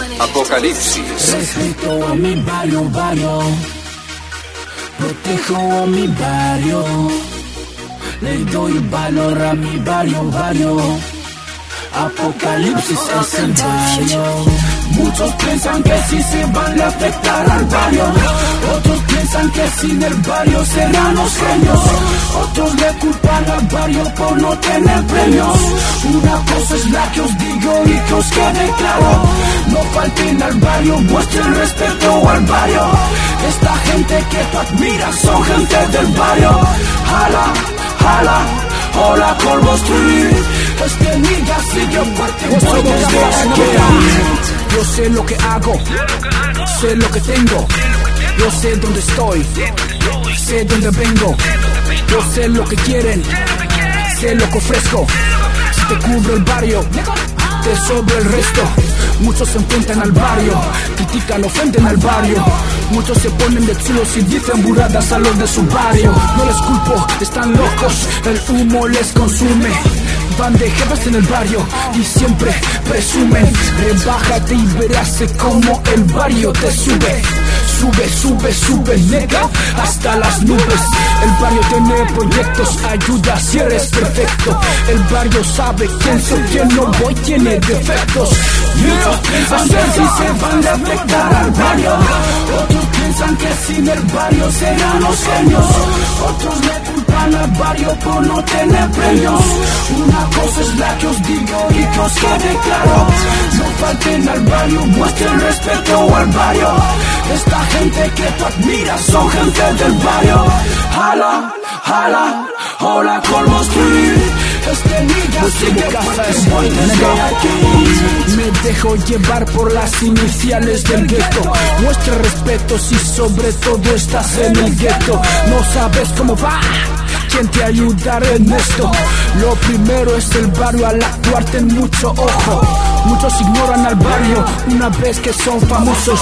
Apocalipsis. Respeto a mi barrio, barrio. Protejo a mi barrio. Le doy valor a mi barrio, barrio. Apocalipsis es el barrio. Muchos piensan que si se van le afectará al barrio. Otros piensan que sin el barrio serán los genios. Otros le culpan al barrio por no tener premios. Una cosa es la que os digo y que os quede claro. No falten al barrio, muestren respeto al barrio. Esta gente que tú admiras son gente del barrio. Jala, jala, hola Colmo Street. Este nigga sigue fuerte voy desde aquí. Yo sé lo que hago, sé lo que tengo, yo sé dónde estoy, sé dónde vengo, yo sé lo que quieren, sé lo que ofrezco. Te cubro el barrio, te sobra el resto. Muchos se enfrentan al barrio, critican, ofenden al barrio. Muchos se ponen de chulos y dicen buradas a los de su barrio. No les culpo, están locos, el humo les consume. Van de jefes en el barrio y siempre presumen. Rebájate y verás como el barrio te sube. Sube, sube, sube, nega, hasta las nubes. El barrio tiene proyectos, ayuda si eres perfecto. El barrio sabe quién soy, quién no voy, tiene defectos. Muchos piensan que si se van a afectar al barrio. Otros piensan que sin el barrio serán los genios. Otros le culpan al barrio por no tener premios. Una cosa es la que os digo y que os quede claro. No falten al barrio, muestren respeto al barrio. Esta gente que tú admiras son gente del barrio. Jala, jala, hola Colmo Street. Este nigga sigue fuerte, voy desde aquí. Me dejo llevar por las iniciales del gueto. Muestra respeto si sobre todo estás en el gueto. No sabes cómo va. ¿Quién te ayudará en esto? Lo primero es el barrio al actuar ten mucho ojo. Muchos ignoran al barrio una vez que son famosos.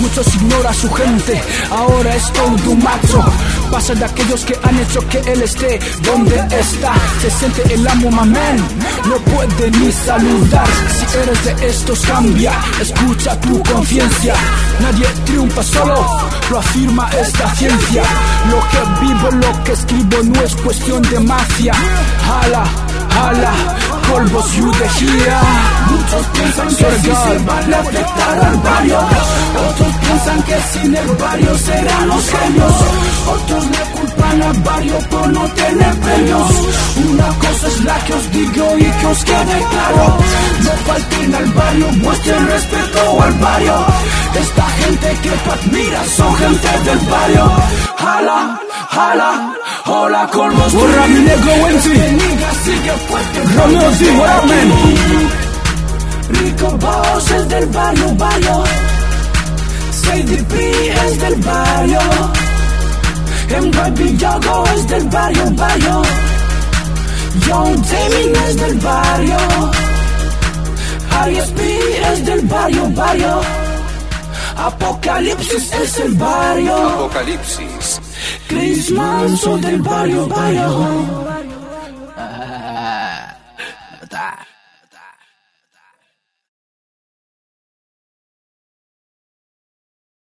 Muchos ignoran a su gente, ahora es todo un macho. Pasa de aquellos que han hecho que él esté donde está. Se siente el amo, mamén, no puede ni saludar. Si eres de estos, cambia, escucha tu conciencia. Nadie triunfa solo, lo afirma esta ciencia. Lo que vivo, lo que escribo no es cuestión de mafia. Jala, jala, polvos you the here. Muchos piensan que si se van a afectar al barrio. Otros piensan que sin el barrio serán los genios. Otros le culpan al barrio por no tener premios. Una cosa es la que os digo y que os quede claro. No falten al barrio, muestren respeto al barrio. Esta gente que tú admiras son gente del barrio. Jala, jala, hola Street. Borra mi negro Wensi. Romeo D, what up, man? Rico Boss es del barrio, barrio. CDP es del barrio. MYB Yogo es del barrio, barrio. Young Damien es del barrio. Aries P es del barrio, barrio. Apocalipsis es el barrio. Apocalipsis. Chris Manson del barrio, barrio. Ah,